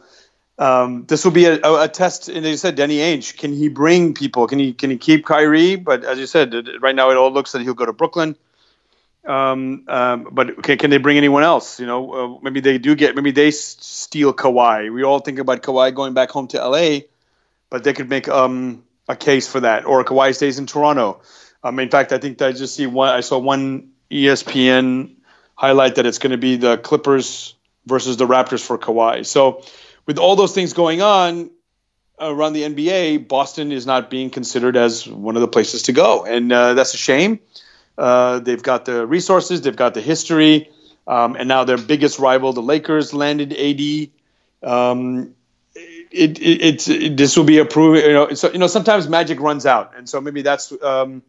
um, this will be a, a, test. And you said, Danny Ainge, can he bring people? Can he can he keep Kyrie? But as you said, right now it all looks that he'll go to Brooklyn. Um, um, but can, can they bring anyone else? You know, uh, maybe they do get. Maybe they steal Kawhi. We all think about Kawhi going back home to LA, but they could make um, a case for that. Or Kawhi stays in Toronto. Um, in fact, I think I just see one. I saw one ESPN highlight that it's going to be the Clippers versus the Raptors for Kawhi. So with all those things going on around the NBA, Boston is not being considered as one of the places to go, and uh, that's a shame. Uh, they've got the resources, they've got the history, um, and now their biggest rival, the Lakers, landed AD. Um, it, it, it's it, this will be a proof. You know, so you know sometimes magic runs out, and so maybe that's um,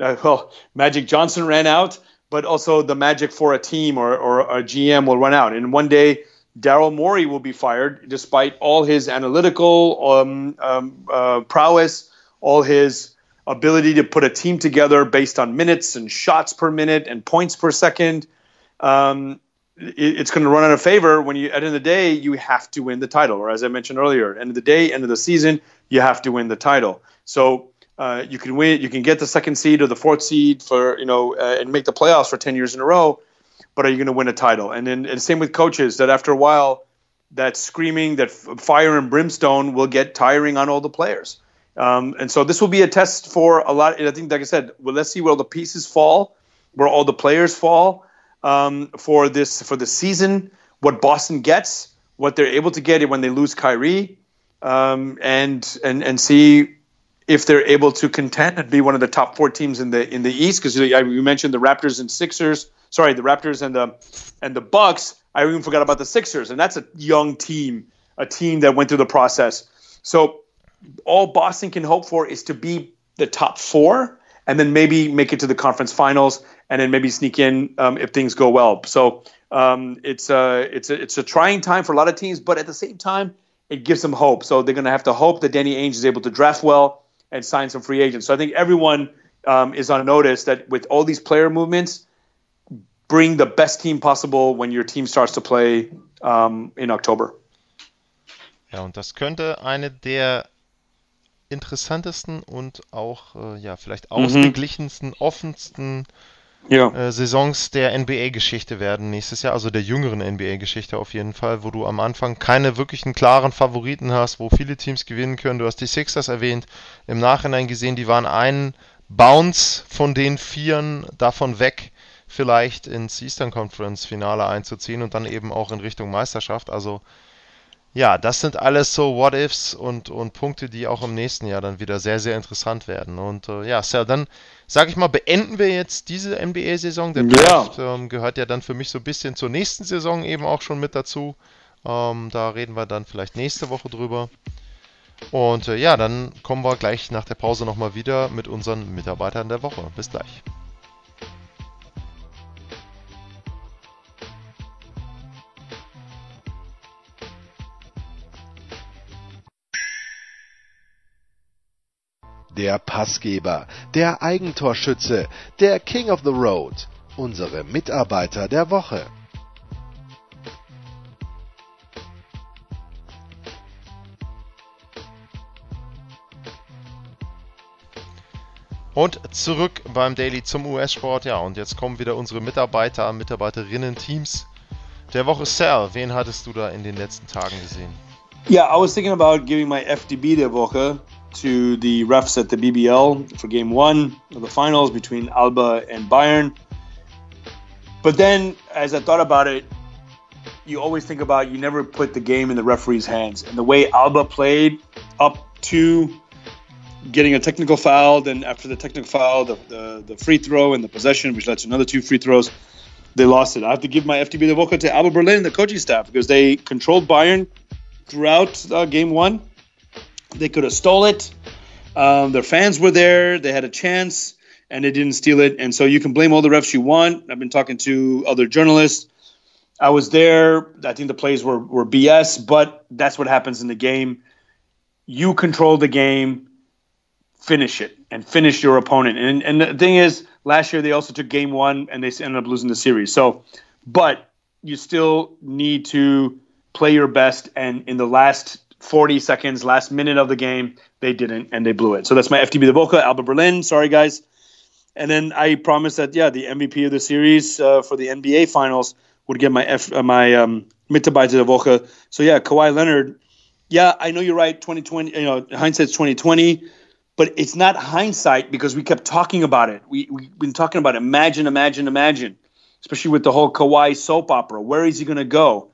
uh, well, Magic Johnson ran out, but also the magic for a team or, or a GM will run out, and one day Daryl Morey will be fired despite all his analytical um, um, uh, prowess, all his ability to put a team together based on minutes and shots per minute and points per second. Um, it's going to run out of favor when you, at the end of the day, you have to win the title. Or as I mentioned earlier, end of the day, end of the season, you have to win the title. So uh, you can win, you can get the second seed or the fourth seed for you know uh, and make the playoffs for ten years in a row but are you going to win a title? And then and same with coaches that after a while, that screaming, that fire and brimstone will get tiring on all the players. Um, and so this will be a test for a lot. I think, like I said, well, let's see where all the pieces fall, where all the players fall um, for this for the season. What Boston gets, what they're able to get it when they lose Kyrie, um, and and and see if they're able to contend and be one of the top four teams in the in the East. Because you mentioned the Raptors and Sixers. Sorry, the Raptors and the and the Bucks. I even forgot about the Sixers, and that's a young team, a team that went through the process. So all Boston can hope for is to be the top four, and then maybe make it to the conference finals, and then maybe sneak in um, if things go well. So um, it's a it's a it's a trying time for a lot of teams, but at the same time, it gives them hope. So they're going to have to hope that Danny Ainge is able to draft well and sign some free agents. So I think everyone um, is on notice that with all these player movements, bring the best team possible when your team starts to play um, in October. Ja, und das könnte eine der interessantesten und auch äh, ja vielleicht mhm. ausgeglichensten, offensten ja. äh, Saisons der NBA-Geschichte werden nächstes Jahr, also der jüngeren NBA-Geschichte auf jeden Fall, wo du am Anfang keine wirklichen klaren Favoriten hast, wo viele Teams gewinnen können. Du hast die Sixers erwähnt, im Nachhinein gesehen, die waren einen Bounce von den Vieren davon weg, vielleicht ins Eastern Conference Finale einzuziehen und dann eben auch in Richtung Meisterschaft. Also ja, das sind alles so What-Ifs und, und Punkte, die auch im nächsten Jahr dann wieder sehr, sehr interessant werden. Und äh, ja, Sal, dann sage ich mal, beenden wir jetzt diese NBA-Saison. Der Draft ja. ähm, gehört ja dann für mich so ein bisschen zur nächsten Saison eben auch schon mit dazu. Ähm, da reden wir dann vielleicht nächste Woche drüber. Und äh, ja, dann kommen wir gleich nach der Pause nochmal wieder mit unseren Mitarbeitern der Woche. Bis gleich. Der Passgeber, der Eigentorschütze, der King of the Road, unsere Mitarbeiter der Woche. Und zurück beim Daily zum US-Sport. Ja, und jetzt kommen wieder unsere Mitarbeiter, Mitarbeiterinnen, Teams der Woche. Sal, wen hattest du da in den letzten Tagen gesehen? Yeah, I was thinking about giving my FDB der Woche to the refs at the BBL for game one of the finals between Alba and Bayern. But then, as I thought about it, you always think about you never put the game in the referee's hands. And the way Alba played up to getting a technical foul, then after the technical foul, the, the, the free throw and the possession, which led to another two free throws, they lost it. I have to give my FTB the vocal to Alba Berlin, and the coaching staff, because they controlled Bayern throughout uh, game one they could have stole it. Um, their fans were there. They had a chance, and they didn't steal it. And so you can blame all the refs you want. I've been talking to other journalists. I was there. I think the plays were, were BS, but that's what happens in the game. You control the game, finish it, and finish your opponent. And, and the thing is, last year they also took game one and they ended up losing the series. So, but you still need to play your best. And in the last 40 seconds, last minute of the game, they didn't, and they blew it. So that's my FTB the Boca, Alba Berlin. Sorry, guys. And then I promised that, yeah, the MVP of the series uh, for the NBA Finals would get my F, uh, my um, Mitarbeiter der Woche. So yeah, Kawhi Leonard. Yeah, I know you're right. 2020, you know, hindsight's 2020, but it's not hindsight because we kept talking about it. We we've been talking about imagine, imagine, imagine, especially with the whole Kawhi soap opera. Where is he going to go?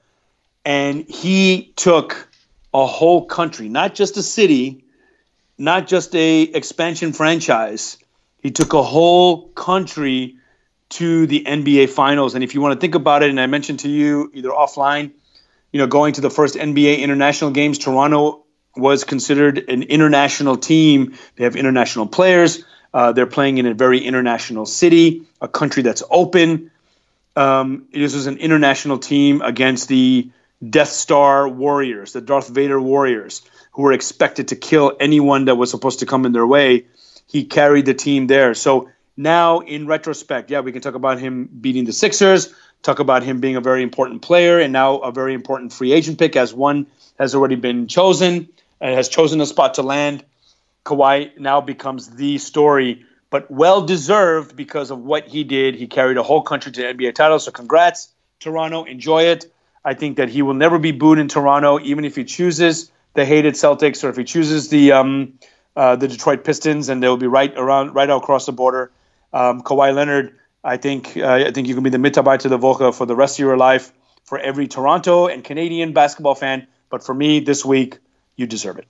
And he took a whole country, not just a city, not just a expansion franchise. He took a whole country to the NBA finals. And if you want to think about it, and I mentioned to you either offline, you know, going to the first NBA international games, Toronto was considered an international team. They have international players. Uh, they're playing in a very international city, a country that's open. Um, this was an international team against the Death Star warriors, the Darth Vader warriors, who were expected to kill anyone that was supposed to come in their way. He carried the team there. So now, in retrospect, yeah, we can talk about him beating the Sixers, talk about him being a very important player, and now a very important free agent pick, as one has already been chosen and has chosen a spot to land. Kawhi now becomes the story but well deserved because of what he did. He carried a whole country to the NBA title. So congrats, Toronto. Enjoy it. I think that he will never be booed in Toronto, even if he chooses the hated Celtics or if he chooses the um, uh, the Detroit Pistons, and they'll be right around, right across the border. Um, Kawhi Leonard, I think, uh, I think you can be the Mitarbeiter der Woche for the rest of your life for every Toronto and Canadian basketball fan. But for me, this week, you deserve it.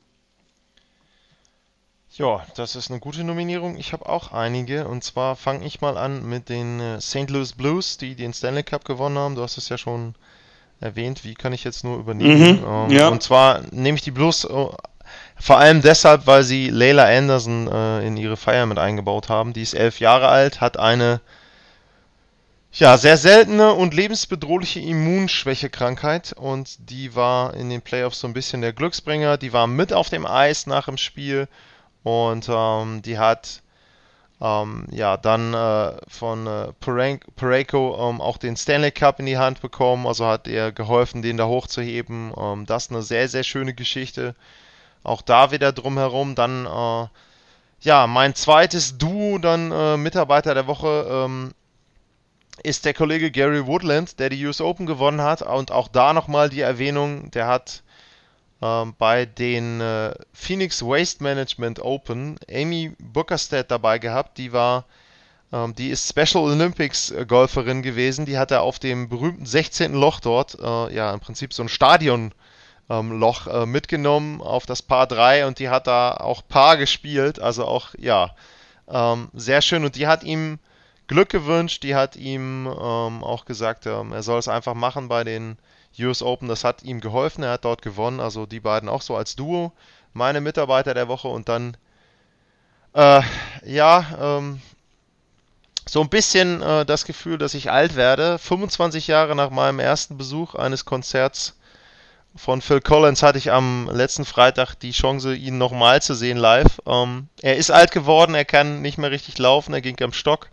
Ja, das ist eine gute Nominierung. Ich habe auch einige. Und zwar fange ich mal an mit den äh, St. Louis Blues, die den Stanley Cup gewonnen haben. Du hast es ja schon erwähnt. Wie kann ich jetzt nur übernehmen? Mhm, ähm, ja. Und zwar nehme ich die Blues äh, vor allem deshalb, weil sie Layla Anderson äh, in ihre Feier mit eingebaut haben. Die ist elf Jahre alt, hat eine ja, sehr seltene und lebensbedrohliche Immunschwächekrankheit und die war in den Playoffs so ein bisschen der Glücksbringer. Die war mit auf dem Eis nach dem Spiel und ähm, die hat ähm, ja dann äh, von äh, Pareko ähm, auch den Stanley Cup in die Hand bekommen, also hat er geholfen, den da hochzuheben. Ähm, das ist eine sehr, sehr schöne Geschichte. Auch da wieder drumherum. Dann äh, ja, mein zweites Duo, dann äh, Mitarbeiter der Woche ähm, ist der Kollege Gary Woodland, der die US Open gewonnen hat. Und auch da nochmal die Erwähnung, der hat bei den äh, Phoenix Waste Management Open Amy Bookerstead dabei gehabt. Die war, ähm, die ist Special Olympics äh, Golferin gewesen. Die hatte auf dem berühmten 16. Loch dort, äh, ja, im Prinzip so ein Stadion ähm, äh, mitgenommen auf das Paar 3 und die hat da auch Paar gespielt. Also auch, ja, ähm, sehr schön. Und die hat ihm Glück gewünscht. Die hat ihm ähm, auch gesagt, ähm, er soll es einfach machen bei den US Open. Das hat ihm geholfen. Er hat dort gewonnen. Also die beiden auch so als Duo. Meine Mitarbeiter der Woche und dann, äh, ja, ähm, so ein bisschen äh, das Gefühl, dass ich alt werde. 25 Jahre nach meinem ersten Besuch eines Konzerts von Phil Collins hatte ich am letzten Freitag die Chance, ihn nochmal zu sehen live. Ähm, er ist alt geworden, er kann nicht mehr richtig laufen, er ging am Stock.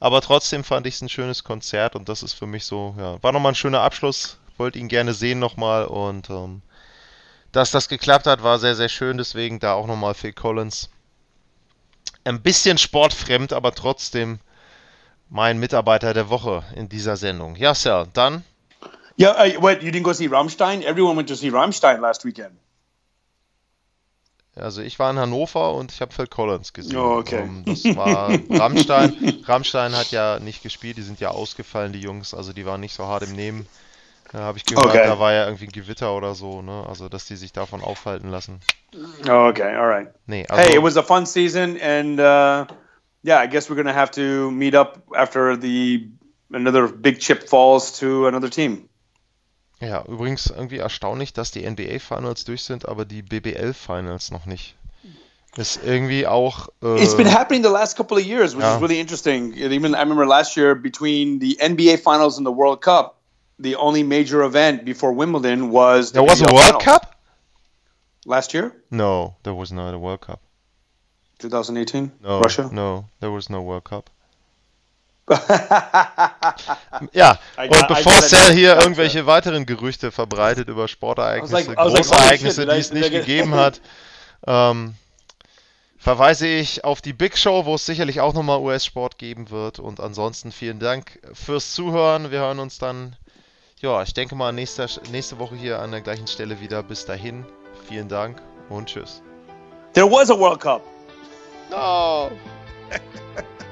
Aber trotzdem fand ich es ein schönes Konzert und das ist für mich so, ja, war nochmal ein schöner Abschluss. Wollte ihn gerne sehen nochmal und ähm, dass das geklappt hat, war sehr, sehr schön. Deswegen da auch nochmal Phil Collins. Ein bisschen sportfremd, aber trotzdem mein Mitarbeiter der Woche in dieser Sendung. Ja, Sir, dann. Ja, yeah, uh, what, you didn't go see Rammstein? Everyone went to see Rammstein last weekend. Also ich war in Hannover und ich habe Phil Collins gesehen. Oh, okay. Um, ähm, das war Rammstein. Rammstein hat ja nicht gespielt, die sind ja ausgefallen, die Jungs. Also die waren nicht so hart im Nehmen. Da habe ich gehört, okay. da war ja irgendwie ein Gewitter oder so, ne? Also dass die sich davon aufhalten lassen. Oh, okay, alright. Nee, also, hey, it was a fun season and uh, yeah, I guess we're gonna have to meet up after the another big chip falls to another team. Ja, übrigens irgendwie erstaunlich, dass die NBA Finals durch sind, aber die BBL Finals noch nicht. Ist irgendwie auch. Äh, It's been happening the last couple of years, which ja. is really interesting. Even I remember last year between the NBA Finals and the World Cup, the only major event before Wimbledon was. The there was a World. Cup. Last year? No, there was not a World Cup. 2018. No, Russia. No, there was no World Cup. ja, und bevor Cell hier irgendwelche weiteren Gerüchte verbreitet über Sportereignisse, like, Großereignisse, die es nicht gegeben hat, ähm, verweise ich auf die Big Show, wo es sicherlich auch nochmal US-Sport geben wird. Und ansonsten vielen Dank fürs Zuhören. Wir hören uns dann, ja, ich denke mal nächste, nächste Woche hier an der gleichen Stelle wieder. Bis dahin, vielen Dank und tschüss. There was a World Cup. No.